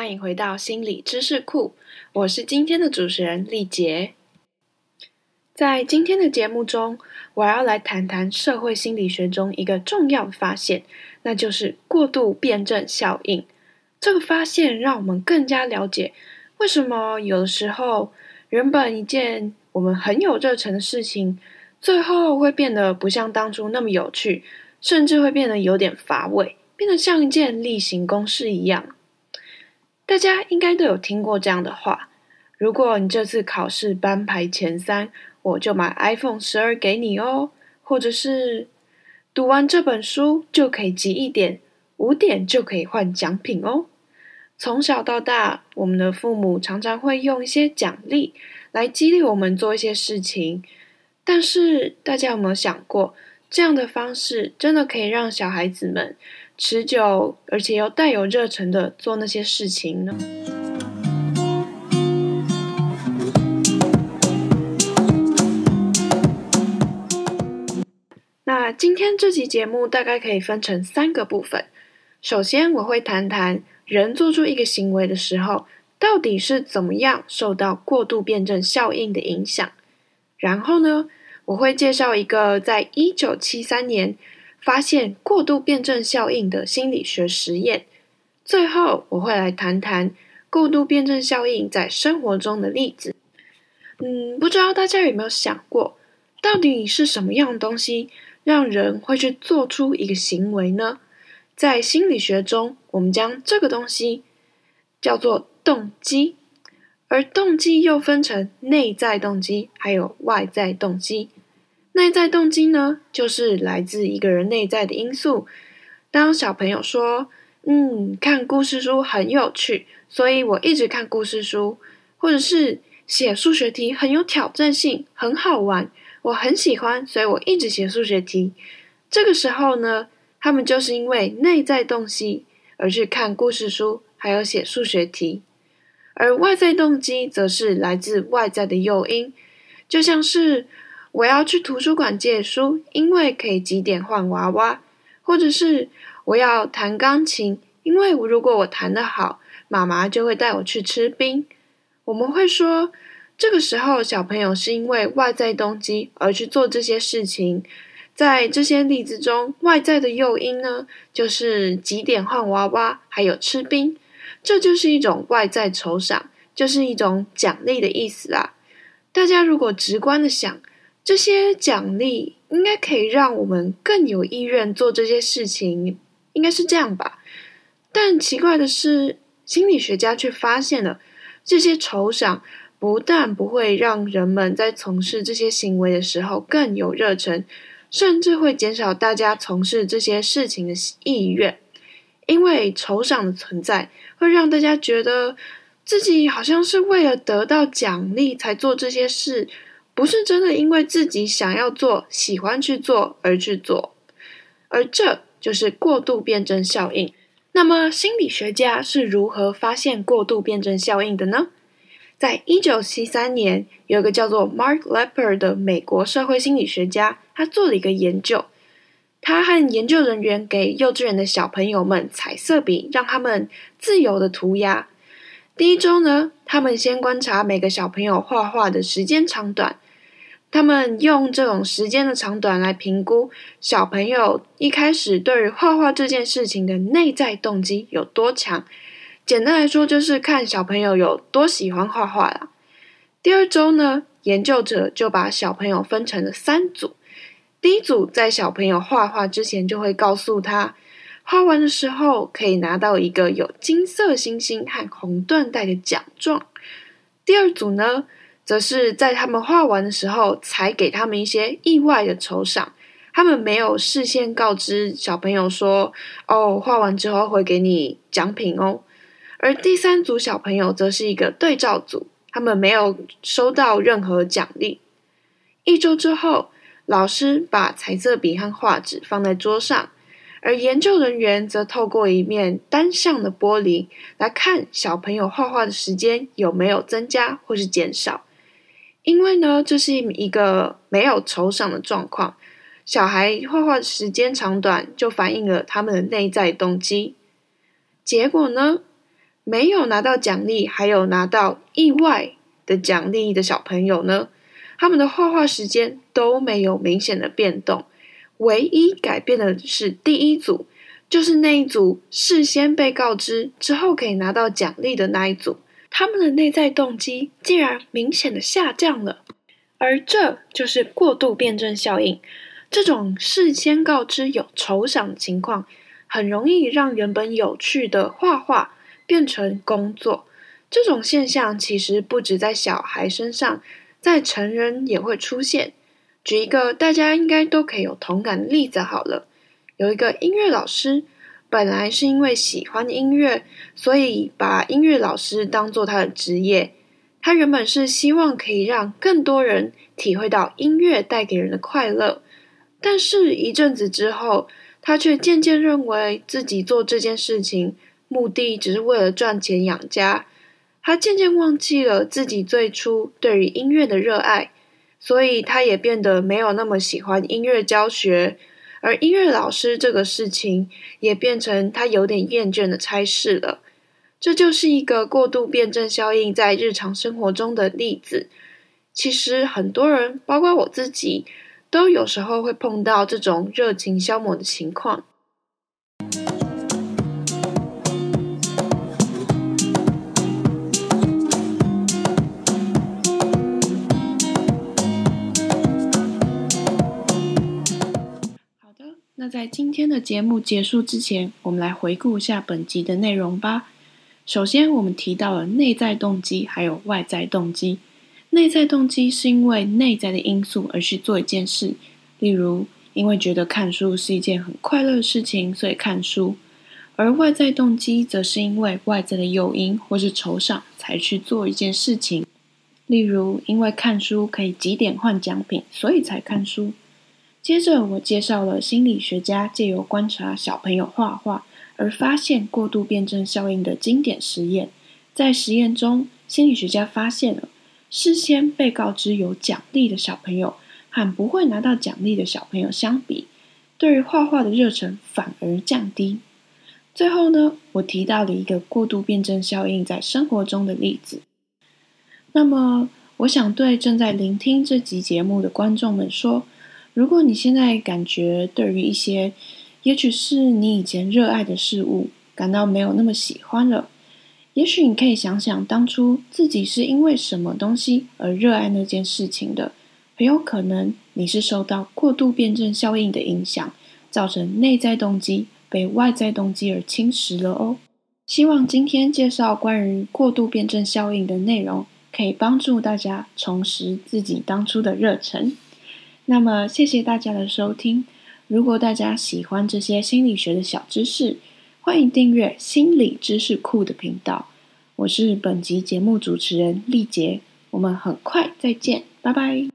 欢迎回到心理知识库，我是今天的主持人丽杰。在今天的节目中，我要来谈谈社会心理学中一个重要的发现，那就是过度辩证效应。这个发现让我们更加了解，为什么有的时候原本一件我们很有热忱的事情，最后会变得不像当初那么有趣，甚至会变得有点乏味，变得像一件例行公事一样。大家应该都有听过这样的话：如果你这次考试班排前三，我就买 iPhone 十二给你哦；或者是读完这本书就可以集一点，五点就可以换奖品哦。从小到大，我们的父母常常会用一些奖励来激励我们做一些事情，但是大家有没有想过，这样的方式真的可以让小孩子们？持久而且又带有热忱的做那些事情呢？那今天这期节目大概可以分成三个部分。首先，我会谈谈人做出一个行为的时候，到底是怎么样受到过度辩证效应的影响。然后呢，我会介绍一个在一九七三年。发现过度辩证效应的心理学实验。最后，我会来谈谈过度辩证效应在生活中的例子。嗯，不知道大家有没有想过，到底是什么样的东西让人会去做出一个行为呢？在心理学中，我们将这个东西叫做动机，而动机又分成内在动机还有外在动机。内在动机呢，就是来自一个人内在的因素。当小朋友说：“嗯，看故事书很有趣，所以我一直看故事书。”或者是写数学题很有挑战性，很好玩，我很喜欢，所以我一直写数学题。这个时候呢，他们就是因为内在动机而去看故事书，还有写数学题。而外在动机则是来自外在的诱因，就像是。我要去图书馆借书，因为可以几点换娃娃；或者是我要弹钢琴，因为如果我弹得好，妈妈就会带我去吃冰。我们会说，这个时候小朋友是因为外在动机而去做这些事情。在这些例子中，外在的诱因呢，就是几点换娃娃，还有吃冰，这就是一种外在酬赏，就是一种奖励的意思啊。大家如果直观的想。这些奖励应该可以让我们更有意愿做这些事情，应该是这样吧？但奇怪的是，心理学家却发现了，这些酬赏不但不会让人们在从事这些行为的时候更有热忱，甚至会减少大家从事这些事情的意愿，因为酬赏的存在会让大家觉得自己好像是为了得到奖励才做这些事。不是真的因为自己想要做、喜欢去做而去做，而这就是过度辩证效应。那么，心理学家是如何发现过度辩证效应的呢？在一九七三年，有个叫做 Mark Lepper 的美国社会心理学家，他做了一个研究。他和研究人员给幼稚园的小朋友们彩色笔，让他们自由的涂鸦。第一周呢，他们先观察每个小朋友画画的时间长短。他们用这种时间的长短来评估小朋友一开始对于画画这件事情的内在动机有多强。简单来说，就是看小朋友有多喜欢画画啦。第二周呢，研究者就把小朋友分成了三组。第一组在小朋友画画之前，就会告诉他，画完的时候可以拿到一个有金色星星和红缎带的奖状。第二组呢？则是在他们画完的时候，才给他们一些意外的酬赏。他们没有事先告知小朋友说：“哦，画完之后会给你奖品哦。”而第三组小朋友则是一个对照组，他们没有收到任何奖励。一周之后，老师把彩色笔和画纸放在桌上，而研究人员则透过一面单向的玻璃来看小朋友画画的时间有没有增加或是减少。因为呢，这是一个没有酬赏的状况，小孩画画时间长短就反映了他们的内在动机。结果呢，没有拿到奖励，还有拿到意外的奖励的小朋友呢？他们的画画时间都没有明显的变动，唯一改变的是第一组，就是那一组事先被告知之后可以拿到奖励的那一组，他们的内在动机竟然明显的下降了。而这就是过度辩证效应。这种事先告知有酬赏的情况，很容易让原本有趣的画画变成工作。这种现象其实不止在小孩身上。在成人也会出现。举一个大家应该都可以有同感的例子好了。有一个音乐老师，本来是因为喜欢音乐，所以把音乐老师当做他的职业。他原本是希望可以让更多人体会到音乐带给人的快乐，但是一阵子之后，他却渐渐认为自己做这件事情目的只是为了赚钱养家。他渐渐忘记了自己最初对于音乐的热爱，所以他也变得没有那么喜欢音乐教学，而音乐老师这个事情也变成他有点厌倦的差事了。这就是一个过度辩证效应在日常生活中的例子。其实很多人，包括我自己，都有时候会碰到这种热情消磨的情况。在今天的节目结束之前，我们来回顾一下本集的内容吧。首先，我们提到了内在动机还有外在动机。内在动机是因为内在的因素而去做一件事，例如因为觉得看书是一件很快乐的事情，所以看书；而外在动机则是因为外在的诱因或是酬赏才去做一件事情，例如因为看书可以几点换奖品，所以才看书。接着，我介绍了心理学家借由观察小朋友画画而发现过度辩证效应的经典实验。在实验中，心理学家发现了事先被告知有奖励的小朋友和不会拿到奖励的小朋友相比，对于画画的热忱反而降低。最后呢，我提到了一个过度辩证效应在生活中的例子。那么，我想对正在聆听这集节目的观众们说。如果你现在感觉对于一些，也许是你以前热爱的事物感到没有那么喜欢了，也许你可以想想当初自己是因为什么东西而热爱那件事情的。很有可能你是受到过度辩证效应的影响，造成内在动机被外在动机而侵蚀了哦。希望今天介绍关于过度辩证效应的内容，可以帮助大家重拾自己当初的热忱。那么，谢谢大家的收听。如果大家喜欢这些心理学的小知识，欢迎订阅心理知识库的频道。我是本集节目主持人丽杰，我们很快再见，拜拜。